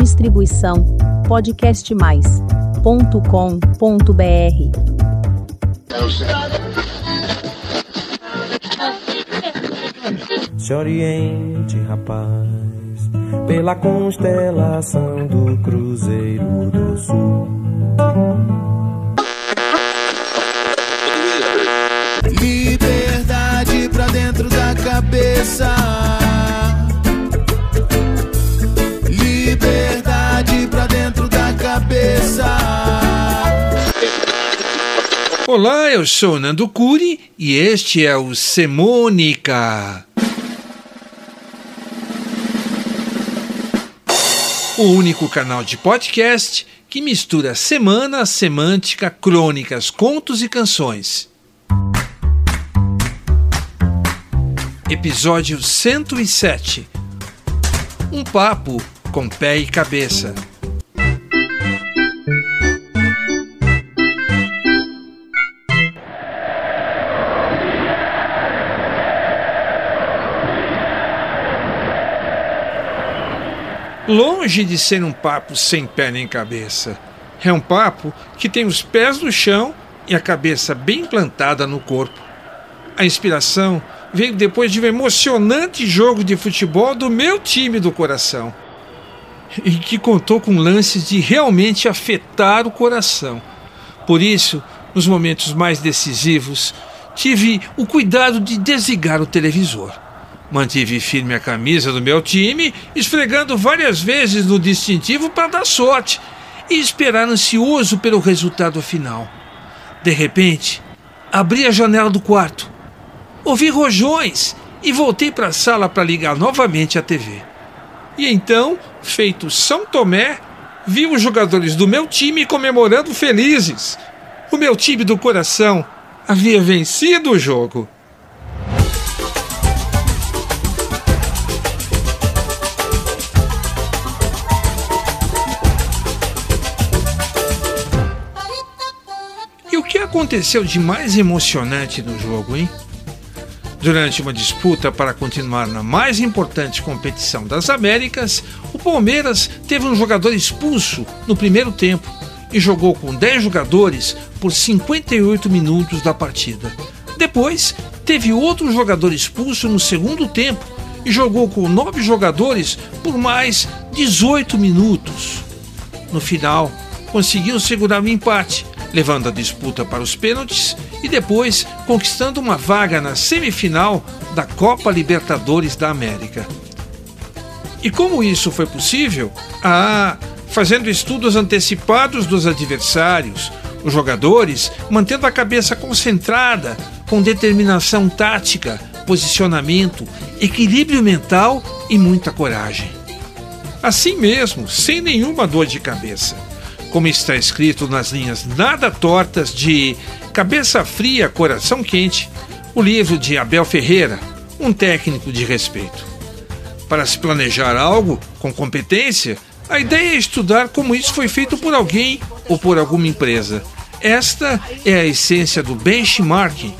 Distribuição podcastmais.com.br. Se oriente, rapaz, pela constelação do Cruzeiro do Sul. Olá, eu sou Nando Curi e este é o Semônica. O único canal de podcast que mistura semana, semântica, crônicas, contos e canções. Episódio 107 Um papo com pé e cabeça. Longe de ser um papo sem pé nem cabeça. É um papo que tem os pés no chão e a cabeça bem plantada no corpo. A inspiração veio depois de um emocionante jogo de futebol do meu time do coração. E que contou com lances de realmente afetar o coração. Por isso, nos momentos mais decisivos, tive o cuidado de desligar o televisor. Mantive firme a camisa do meu time, esfregando várias vezes no distintivo para dar sorte e esperar ansioso pelo resultado final. De repente, abri a janela do quarto, ouvi rojões e voltei para a sala para ligar novamente a TV. E então, feito São Tomé, vi os jogadores do meu time comemorando felizes. O meu time do coração havia vencido o jogo. Aconteceu de mais emocionante no jogo, hein? Durante uma disputa para continuar na mais importante competição das Américas, o Palmeiras teve um jogador expulso no primeiro tempo e jogou com 10 jogadores por 58 minutos da partida. Depois, teve outro jogador expulso no segundo tempo e jogou com 9 jogadores por mais 18 minutos. No final, conseguiu segurar o empate levando a disputa para os pênaltis e depois conquistando uma vaga na semifinal da Copa Libertadores da América. E como isso foi possível? Ah, fazendo estudos antecipados dos adversários, os jogadores mantendo a cabeça concentrada, com determinação tática, posicionamento, equilíbrio mental e muita coragem. Assim mesmo, sem nenhuma dor de cabeça como está escrito nas linhas nada tortas de Cabeça Fria, Coração Quente, o livro de Abel Ferreira, um técnico de respeito. Para se planejar algo com competência, a ideia é estudar como isso foi feito por alguém ou por alguma empresa. Esta é a essência do benchmarking.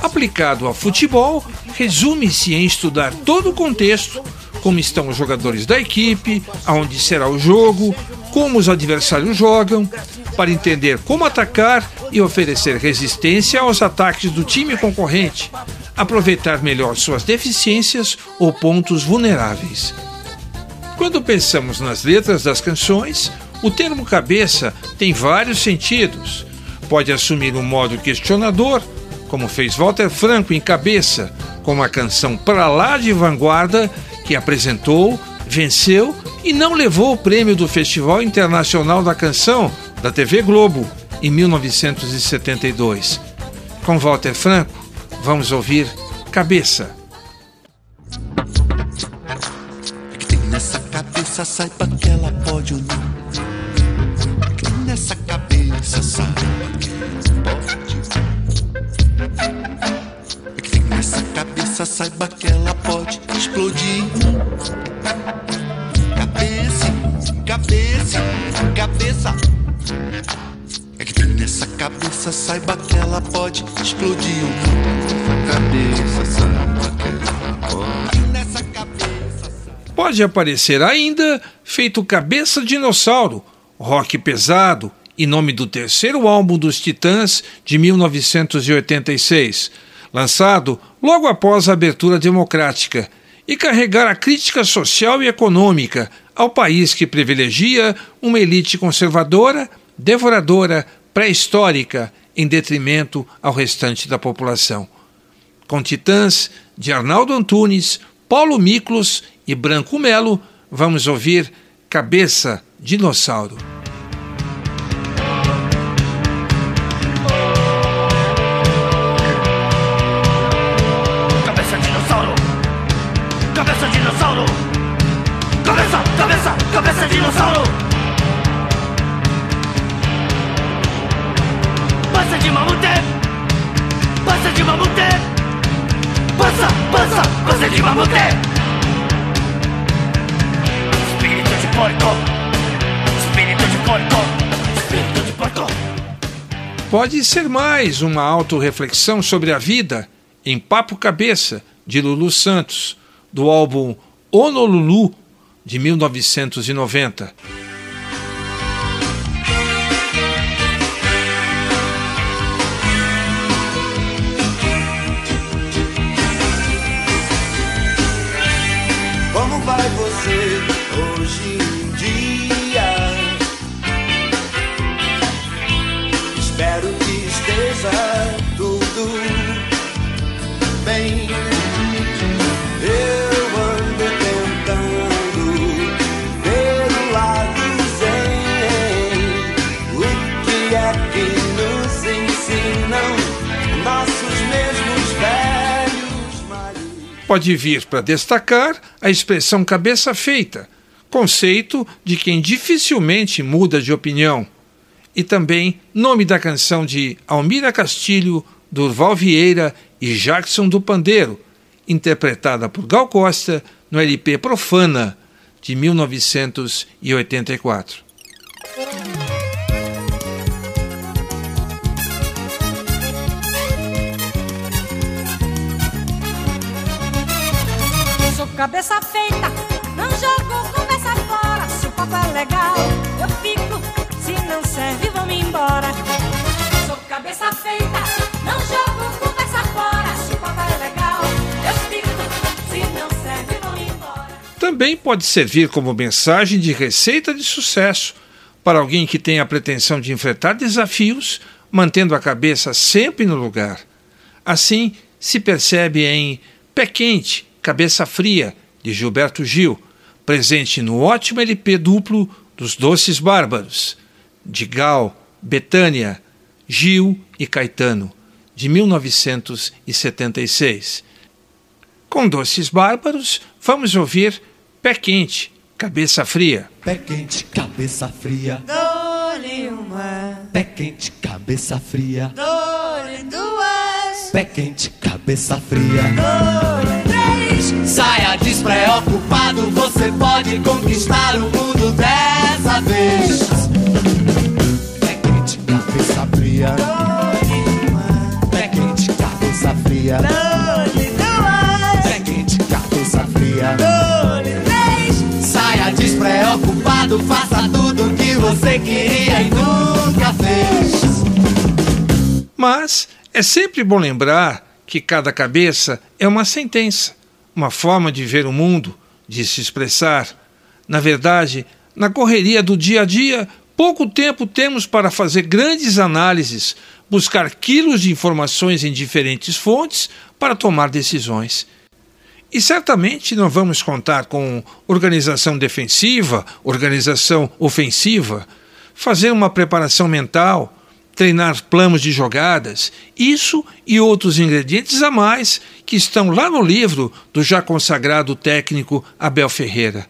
Aplicado ao futebol, resume-se em estudar todo o contexto, como estão os jogadores da equipe, aonde será o jogo, como os adversários jogam, para entender como atacar e oferecer resistência aos ataques do time concorrente, aproveitar melhor suas deficiências ou pontos vulneráveis. Quando pensamos nas letras das canções, o termo cabeça tem vários sentidos. Pode assumir um modo questionador, como fez Walter Franco em Cabeça, com a canção Pra Lá de Vanguarda, que apresentou, venceu e não levou o prêmio do Festival Internacional da Canção da TV Globo em 1972. Com Walter Franco, vamos ouvir Cabeça. É que tem nessa cabeça, saiba que ela pode ou não. É que nessa cabeça, saiba que pode. É que tem nessa cabeça, saiba que ela pode explodir. Cabeça. É que tem nessa cabeça, saiba que ela pode explodir ou não. Cabeça, saiba que ela pode. Nessa cabeça. Pode aparecer ainda feito Cabeça Dinossauro, rock pesado e nome do terceiro álbum dos Titãs de 1986, lançado logo após a abertura democrática, e carregar a crítica social e econômica ao país que privilegia uma elite conservadora, devoradora, pré-histórica, em detrimento ao restante da população. Com Titãs de Arnaldo Antunes, Paulo Miklos e Branco Melo, vamos ouvir Cabeça Dinossauro. Mamute! Passa, passa, passa de mamute! Espírito de porco! Espírito de porco! Espírito de porco! Pode ser mais uma autorreflexão sobre a vida em Papo Cabeça, de Lulu Santos, do álbum Honolulu, de 1990. Espero que esteja tudo bem. Eu ando tentando. O que é que nos ensinam nossos mesmos velhos maridos? Pode vir para destacar a expressão cabeça feita, conceito de quem dificilmente muda de opinião, e também nome da canção de Almira Castilho, Durval Vieira e Jackson do Pandeiro, interpretada por Gal Costa no LP Profana de 1984. Sou cabeça feita, não jogo conversa fora. Se o papo é legal, eu fico. Se não serve, vamos embora. Sou cabeça feita, não jogo conversa fora. Se o papo é legal, eu. Se não serve, vamos embora. Também pode servir como mensagem de receita de sucesso para alguém que tem a pretensão de enfrentar desafios, mantendo a cabeça sempre no lugar. Assim se percebe em Pé Quente, Cabeça Fria, de Gilberto Gil, presente no ótimo LP duplo dos Doces Bárbaros, de Gal, Betânia, Gil e Caetano, de 1976. Com Doces Bárbaros, vamos ouvir Pé Quente, Cabeça Fria. Pé quente, cabeça fria. Dole uma, Pé quente, cabeça fria. dole duas, Pé quente, cabeça fria. dole três. Saia despreocupado, você pode conquistar o mundo dessa vez. Fria. dole duas, Pé quente, cabeça fria. dole três. Saia despreocupado, faça tudo o que você queria e nunca fez. Mas é sempre bom lembrar que cada cabeça é uma sentença, uma forma de ver o mundo, de se expressar. Na verdade, na correria do dia a dia, pouco tempo temos para fazer grandes análises, buscar quilos de informações em diferentes fontes para tomar decisões. E certamente não vamos contar com organização defensiva, organização ofensiva, fazer uma preparação mental, treinar planos de jogadas, isso e outros ingredientes a mais que estão lá no livro do já consagrado técnico Abel Ferreira.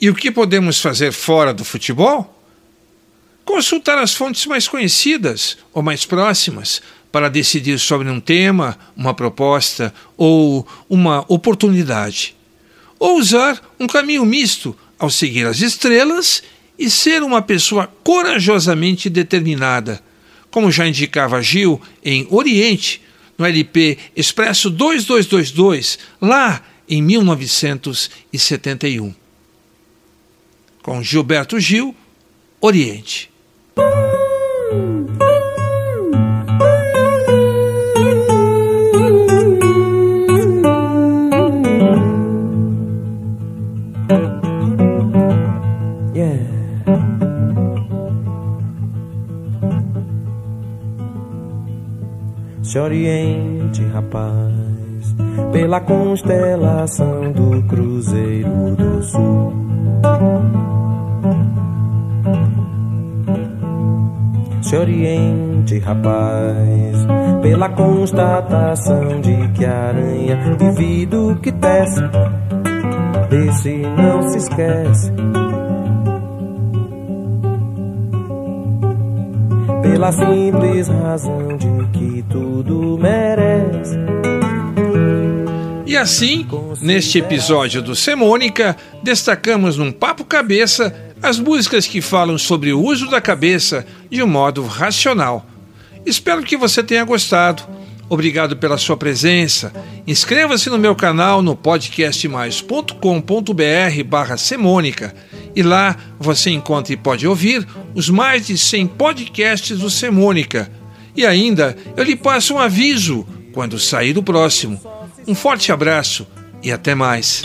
E o que podemos fazer fora do futebol? Consultar as fontes mais conhecidas ou mais próximas para decidir sobre um tema, uma proposta ou uma oportunidade. Ou usar um caminho misto ao seguir as estrelas e ser uma pessoa corajosamente determinada, como já indicava Gil em Oriente, no LP Expresso 2222, lá em 1971. com Gilberto Gil, Oriente. Se oriente, rapaz, pela constelação do Cruzeiro do Sul. Se oriente, rapaz, pela constatação de que a aranha de vidro que tece, desse não se esquece. pela simples razão de que tudo merece. E assim, neste episódio do Semônica, destacamos num papo cabeça as músicas que falam sobre o uso da cabeça de um modo racional. Espero que você tenha gostado. Obrigado pela sua presença. Inscreva-se no meu canal no podcastmais.com.br barra Semônica e lá você encontra e pode ouvir os mais de 100 podcasts do Semônica. E ainda eu lhe passo um aviso quando sair o próximo. Um forte abraço e até mais.